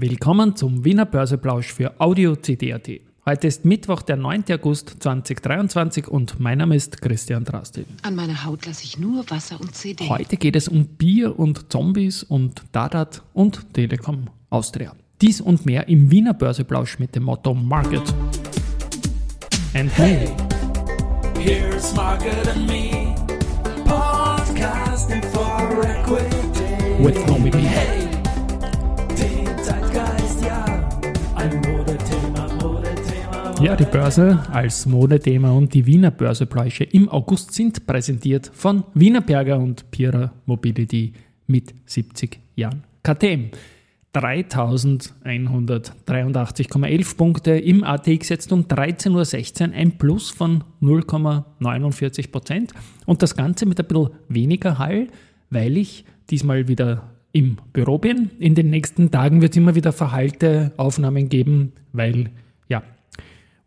Willkommen zum Wiener Börseplausch für Audio CD.at. Heute ist Mittwoch, der 9. August 2023 und mein Name ist Christian Drasti. An meiner Haut lasse ich nur Wasser und CD. Heute geht es um Bier und Zombies und Dadat und Telekom Austria. Dies und mehr im Wiener Börseplausch mit dem Motto Market and Me. Here's Margaret and me, podcasting for equity. With Nomi. Hey, Ja, die Börse als Modethema und die Wiener Börsepläusche im August sind präsentiert von Wiener Berger und Pira Mobility mit 70 Jahren KTM. 3183,11 Punkte im ATX jetzt um 13.16 Uhr, ein Plus von 0,49 Prozent und das Ganze mit ein bisschen weniger Hall, weil ich diesmal wieder im Büro bin. In den nächsten Tagen wird es immer wieder verhalte Aufnahmen geben, weil ja,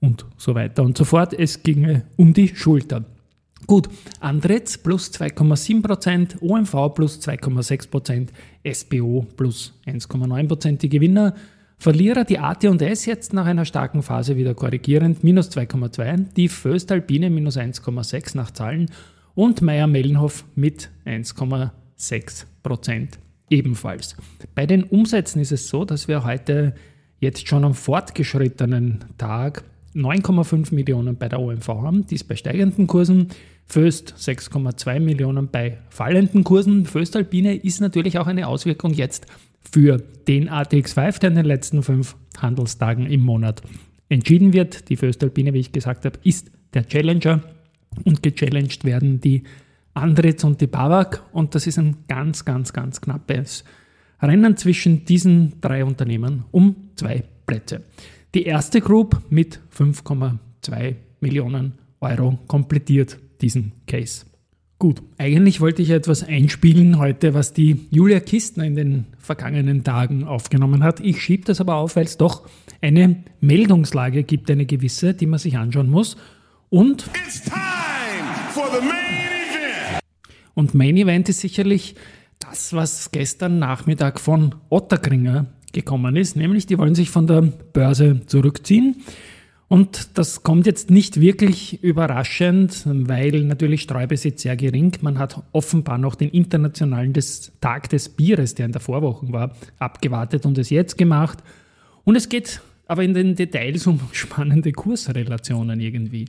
und so weiter und so fort. Es ginge um die Schulter. Gut, Andretz plus 2,7%, OMV plus 2,6%, SBO plus 1,9%. Die Gewinner, Verlierer, die AT&S jetzt nach einer starken Phase wieder korrigierend, minus 2,2%, die Föstalpine minus 1,6% nach Zahlen und Meier-Mellenhof mit 1,6% ebenfalls. Bei den Umsätzen ist es so, dass wir heute jetzt schon am fortgeschrittenen Tag 9,5 Millionen bei der OMV haben, dies bei steigenden Kursen. Föst 6,2 Millionen bei fallenden Kursen. Föstalpine ist natürlich auch eine Auswirkung jetzt für den ATX5, der in den letzten fünf Handelstagen im Monat entschieden wird. Die Föstalpine, wie ich gesagt habe, ist der Challenger und gechallenged werden die Andritz und die Bavak und das ist ein ganz, ganz, ganz knappes Rennen zwischen diesen drei Unternehmen um zwei Plätze. Die erste Group mit 5,2 Millionen Euro komplettiert diesen Case. Gut, eigentlich wollte ich etwas einspielen heute, was die Julia Kistner in den vergangenen Tagen aufgenommen hat. Ich schiebe das aber auf, weil es doch eine Meldungslage gibt, eine gewisse, die man sich anschauen muss. Und It's time for the main event. Und Main Event ist sicherlich das, was gestern Nachmittag von Otterkringer gekommen ist, nämlich die wollen sich von der Börse zurückziehen. Und das kommt jetzt nicht wirklich überraschend, weil natürlich Streubesitz sehr gering. Man hat offenbar noch den internationalen des Tag des Bieres, der in der Vorwoche war, abgewartet und es jetzt gemacht. Und es geht aber in den Details um spannende Kursrelationen irgendwie.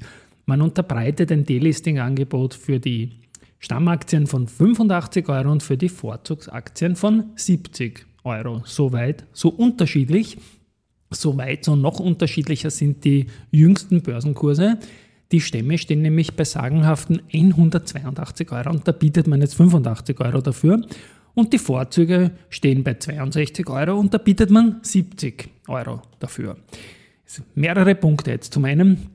Man unterbreitet ein Delisting-Angebot für die Stammaktien von 85 Euro und für die Vorzugsaktien von 70 Euro. Soweit, so unterschiedlich. Soweit, so noch unterschiedlicher sind die jüngsten Börsenkurse. Die Stämme stehen nämlich bei sagenhaften 182 Euro und da bietet man jetzt 85 Euro dafür. Und die Vorzüge stehen bei 62 Euro und da bietet man 70 Euro dafür. Mehrere Punkte jetzt. Zum einen,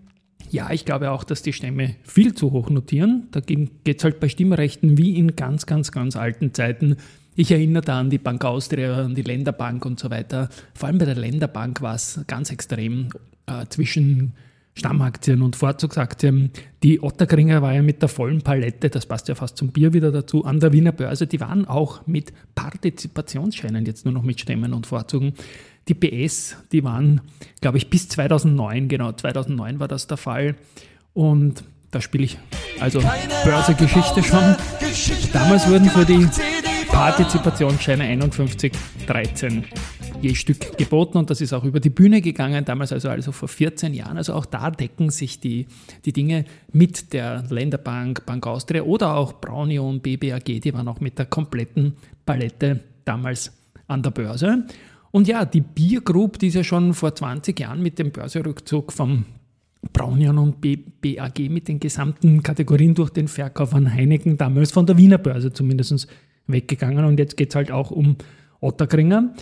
ja, ich glaube auch, dass die Stämme viel zu hoch notieren. Da geht es halt bei Stimmrechten wie in ganz, ganz, ganz alten Zeiten. Ich erinnere da an die Bank Austria, an die Länderbank und so weiter. Vor allem bei der Länderbank war es ganz extrem äh, zwischen Stammaktien und Vorzugsaktien. Die Otterkringer war ja mit der vollen Palette, das passt ja fast zum Bier wieder dazu, an der Wiener Börse. Die waren auch mit Partizipationsscheinen jetzt nur noch mit Stämmen und Vorzügen. Die PS, die waren, glaube ich, bis 2009, genau, 2009 war das der Fall. Und da spiele ich also Börsegeschichte schon. Damals wurden für die Partizipationsscheine 51, 13 je Stück geboten und das ist auch über die Bühne gegangen, damals also, also vor 14 Jahren. Also auch da decken sich die, die Dinge mit der Länderbank, Bank Austria oder auch Braunion, BBAG, die waren auch mit der kompletten Palette damals an der Börse. Und ja, die Bier Group, die ist ja schon vor 20 Jahren mit dem Börserückzug vom Braunion und BAG mit den gesamten Kategorien durch den Verkauf an Heineken, damals von der Wiener Börse zumindest weggegangen. Und jetzt geht es halt auch um Otterkringer.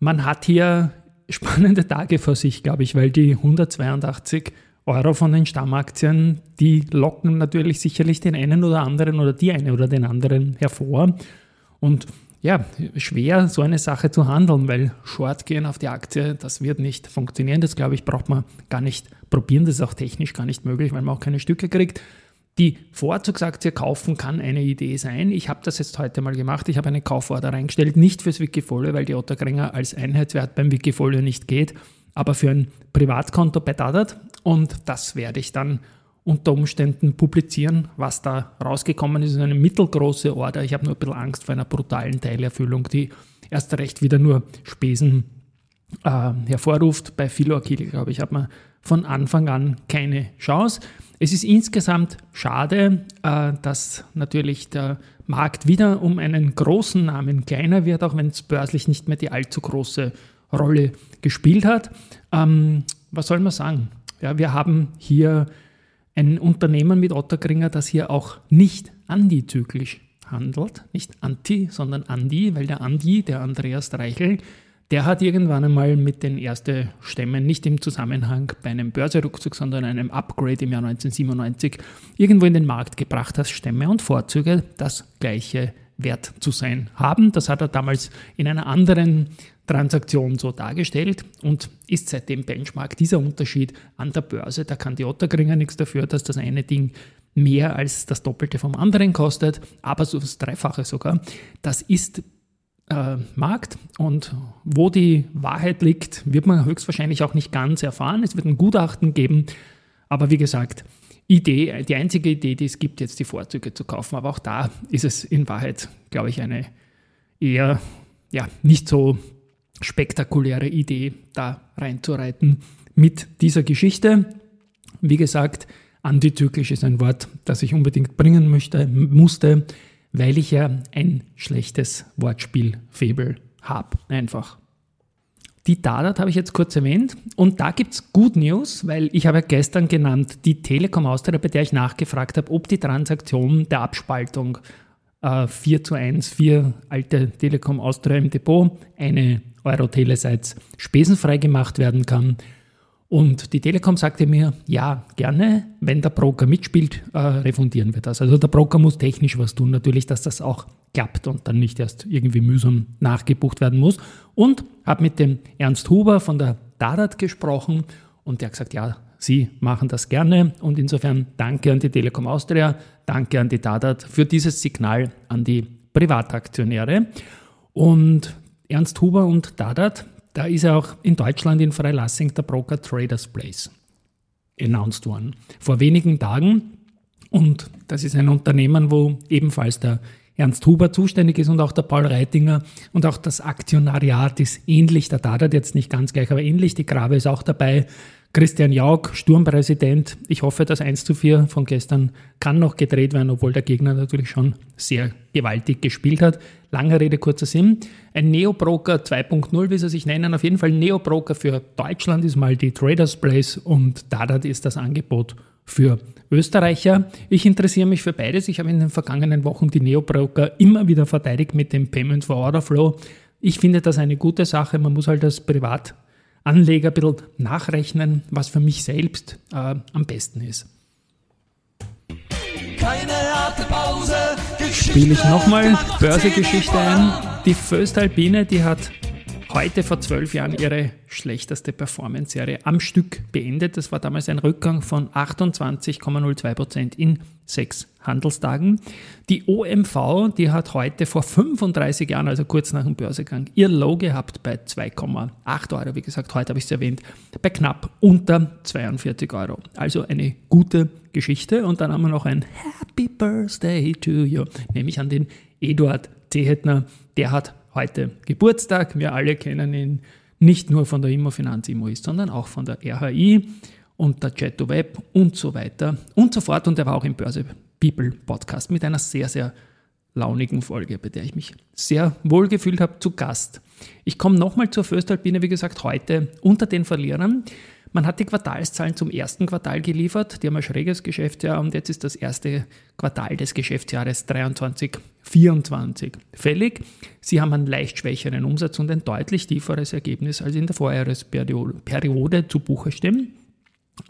Man hat hier spannende Tage vor sich, glaube ich, weil die 182 Euro von den Stammaktien, die locken natürlich sicherlich den einen oder anderen oder die eine oder den anderen hervor. Und ja, schwer so eine Sache zu handeln, weil Short gehen auf die Aktie, das wird nicht funktionieren. Das glaube ich, braucht man gar nicht probieren. Das ist auch technisch gar nicht möglich, weil man auch keine Stücke kriegt. Die Vorzugsaktie kaufen kann eine Idee sein. Ich habe das jetzt heute mal gemacht. Ich habe eine Kauforder reingestellt, nicht fürs Wikifolio, weil die Otterkringer als Einheitswert beim Wikifolio nicht geht, aber für ein Privatkonto bei Dadat. Und das werde ich dann unter Umständen publizieren, was da rausgekommen ist. eine mittelgroße Order. Ich habe nur ein bisschen Angst vor einer brutalen Teilerfüllung, die erst recht wieder nur Spesen äh, hervorruft. Bei Philoakil, glaube ich, hat man von Anfang an keine Chance. Es ist insgesamt schade, äh, dass natürlich der Markt wieder um einen großen Namen kleiner wird, auch wenn es börslich nicht mehr die allzu große Rolle gespielt hat. Ähm, was soll man sagen? Ja, wir haben hier ein Unternehmen mit Otterkringer, das hier auch nicht antizyklisch handelt. Nicht anti, sondern andi, weil der Andi, der Andreas Reichel, der hat irgendwann einmal mit den ersten Stämmen nicht im Zusammenhang bei einem Börserückzug, sondern einem Upgrade im Jahr 1997 irgendwo in den Markt gebracht, dass Stämme und Vorzüge das gleiche wert zu sein haben. Das hat er damals in einer anderen Transaktion so dargestellt und ist seitdem Benchmark. Dieser Unterschied an der Börse, da kann die Otterkringer nichts dafür, dass das eine Ding mehr als das Doppelte vom anderen kostet, aber so das Dreifache sogar. Das ist äh, Markt und wo die Wahrheit liegt, wird man höchstwahrscheinlich auch nicht ganz erfahren. Es wird ein Gutachten geben, aber wie gesagt, Idee, die einzige Idee, die es gibt, jetzt die Vorzüge zu kaufen, aber auch da ist es in Wahrheit, glaube ich, eine eher ja, nicht so spektakuläre Idee, da reinzureiten mit dieser Geschichte. Wie gesagt, antizyklisch ist ein Wort, das ich unbedingt bringen möchte, musste weil ich ja ein schlechtes Wortspiel-Faible habe. Einfach. Die Dadat habe ich jetzt kurz erwähnt und da gibt es Good News, weil ich habe ja gestern genannt die Telekom Austria, bei der ich nachgefragt habe, ob die Transaktion der Abspaltung äh, 4 zu 1, 4 alte Telekom Austria im Depot, eine Euro-Teleseits spesenfrei gemacht werden kann. Und die Telekom sagte mir, ja, gerne, wenn der Broker mitspielt, äh, refundieren wir das. Also der Broker muss technisch was tun, natürlich, dass das auch klappt und dann nicht erst irgendwie mühsam nachgebucht werden muss. Und habe mit dem Ernst Huber von der Dadat gesprochen und der hat gesagt, ja, Sie machen das gerne und insofern danke an die Telekom Austria, danke an die Dadat für dieses Signal an die Privataktionäre. Und Ernst Huber und Dadat da ist ja auch in Deutschland in Freilassing der Broker Traders Place announced worden. Vor wenigen Tagen. Und das ist ein Unternehmen, wo ebenfalls der Ernst Huber zuständig ist und auch der Paul Reitinger und auch das Aktionariat ist ähnlich. Der Dadat jetzt nicht ganz gleich, aber ähnlich. Die Grabe ist auch dabei. Christian Jauch, Sturmpräsident. Ich hoffe, das 1 zu 4 von gestern kann noch gedreht werden, obwohl der Gegner natürlich schon sehr gewaltig gespielt hat. Lange Rede, kurzer Sinn. Ein Neobroker 2.0, wie sie sich nennen. Auf jeden Fall Neobroker für Deutschland ist mal die Traders Place und Dadat ist das Angebot für Österreicher. Ich interessiere mich für beides. Ich habe in den vergangenen Wochen die Neobroker immer wieder verteidigt mit dem Payment for Order Flow. Ich finde das eine gute Sache. Man muss halt als Privat Anleger ein bisschen nachrechnen, was für mich selbst äh, am besten ist. Spiele ich nochmal Börsegeschichte ein. Die Föstalpine, die hat heute vor zwölf Jahren ihre schlechteste Performance-Serie am Stück beendet. Das war damals ein Rückgang von 28,02% in sechs Handelstagen. Die OMV, die hat heute vor 35 Jahren, also kurz nach dem Börsegang, ihr Low gehabt bei 2,8 Euro. Wie gesagt, heute habe ich es erwähnt, bei knapp unter 42 Euro. Also eine gute Geschichte. Und dann haben wir noch ein Happy Birthday to you, nämlich an den Eduard Zehetner. Der hat heute Geburtstag. Wir alle kennen ihn nicht nur von der Immofinanz Immoist, sondern auch von der RHI und der Jetto Web und so weiter und so fort. Und er war auch im Börse People Podcast mit einer sehr, sehr launigen Folge, bei der ich mich sehr wohl gefühlt habe, zu Gast. Ich komme nochmal zur Föstalpine, wie gesagt, heute unter den Verlierern. Man hat die Quartalszahlen zum ersten Quartal geliefert. Die haben ein schräges Geschäftsjahr und jetzt ist das erste Quartal des Geschäftsjahres 23, 24 fällig. Sie haben einen leicht schwächeren Umsatz und ein deutlich tieferes Ergebnis als in der Vorjahresperiode zu Buche stimmen.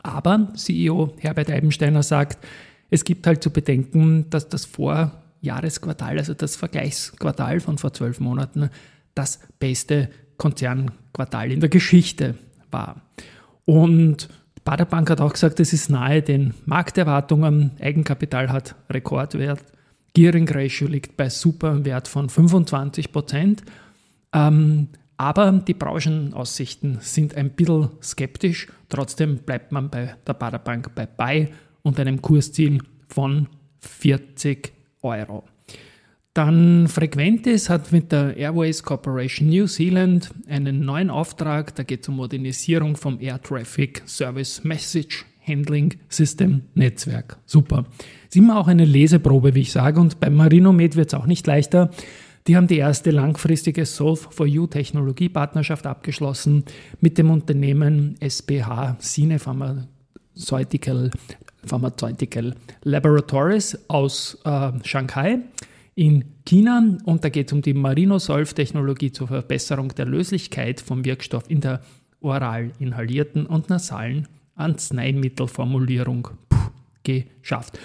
Aber CEO Herbert Eibensteiner sagt, es gibt halt zu bedenken, dass das Vorjahresquartal, also das Vergleichsquartal von vor zwölf Monaten, das beste Konzernquartal in der Geschichte war. Und Baderbank hat auch gesagt, es ist nahe den Markterwartungen. Eigenkapital hat Rekordwert. Gearing Ratio liegt bei super Wert von 25 Prozent. Ähm, aber die Branchenaussichten sind ein bisschen skeptisch. Trotzdem bleibt man bei der Baderbank bei Buy und einem Kursziel von 40 Euro. Dann Frequentis hat mit der Airways Corporation New Zealand einen neuen Auftrag. Da geht es um Modernisierung vom Air Traffic Service Message Handling System Netzwerk. Super. Ist immer auch eine Leseprobe, wie ich sage. Und beim Marinomed wird es auch nicht leichter. Die haben die erste langfristige Solve for You Technologiepartnerschaft abgeschlossen mit dem Unternehmen SBH Sine Pharmaceutical, Pharmaceutical Laboratories aus äh, Shanghai in China und da geht es um die Marinosolv-Technologie zur Verbesserung der Löslichkeit vom Wirkstoff in der oral inhalierten und nasalen Arzneimittelformulierung. Puh, geschafft.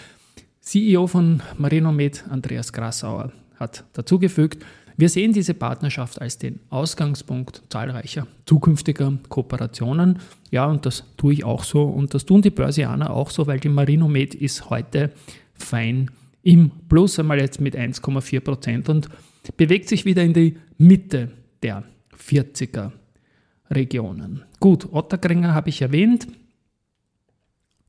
CEO von Marinomed, Andreas Grassauer, hat dazugefügt, wir sehen diese Partnerschaft als den Ausgangspunkt zahlreicher zukünftiger Kooperationen. Ja, und das tue ich auch so und das tun die Börsianer auch so, weil die Marinomed ist heute fein im Plus, einmal jetzt mit 1,4 Prozent und bewegt sich wieder in die Mitte der 40er Regionen. Gut, Otterkringer habe ich erwähnt.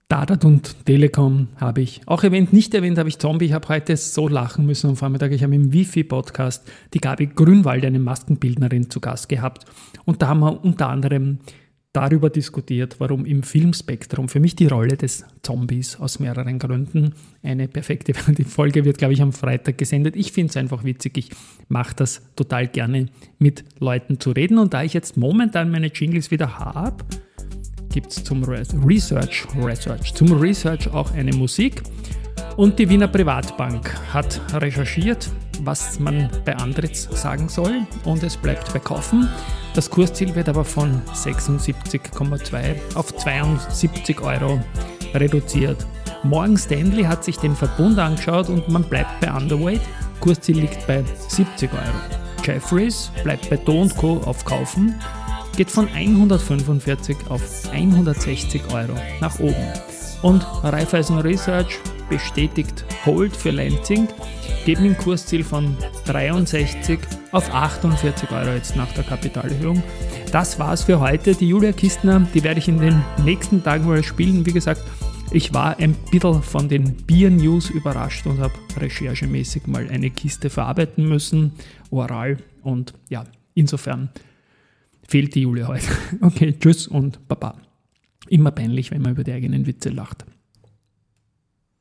Dadat und Telekom habe ich auch erwähnt. Nicht erwähnt habe ich Zombie. Ich habe heute so lachen müssen am Vormittag. Ich habe im Wifi-Podcast die Gabi Grünwald, eine Maskenbildnerin, zu Gast gehabt. Und da haben wir unter anderem darüber diskutiert, warum im Filmspektrum für mich die Rolle des Zombies aus mehreren Gründen eine perfekte. Die Folge wird, glaube ich, am Freitag gesendet. Ich finde es einfach witzig. Ich mache das total gerne mit Leuten zu reden. Und da ich jetzt momentan meine Jingles wieder habe, gibt es zum Research, Research, zum Research auch eine Musik. Und die Wiener Privatbank hat recherchiert, was man bei Andritz sagen soll und es bleibt bei Kaufen. Das Kursziel wird aber von 76,2 auf 72 Euro reduziert. Morgan Stanley hat sich den Verbund angeschaut und man bleibt bei Underweight. Kursziel liegt bei 70 Euro. Jeffries bleibt bei Do Co. auf Kaufen, geht von 145 auf 160 Euro nach oben. Und Raiffeisen Research bestätigt Hold für Lansing, mit dem Kursziel von 63 auf 48 Euro jetzt nach der Kapitalerhöhung. Das war's für heute. Die Julia Kistner, die werde ich in den nächsten Tagen mal spielen. Wie gesagt, ich war ein bisschen von den Bier-News überrascht und habe recherchemäßig mal eine Kiste verarbeiten müssen, oral. Und ja, insofern fehlt die Julia heute. Okay, tschüss und baba. Immer peinlich, wenn man über die eigenen Witze lacht.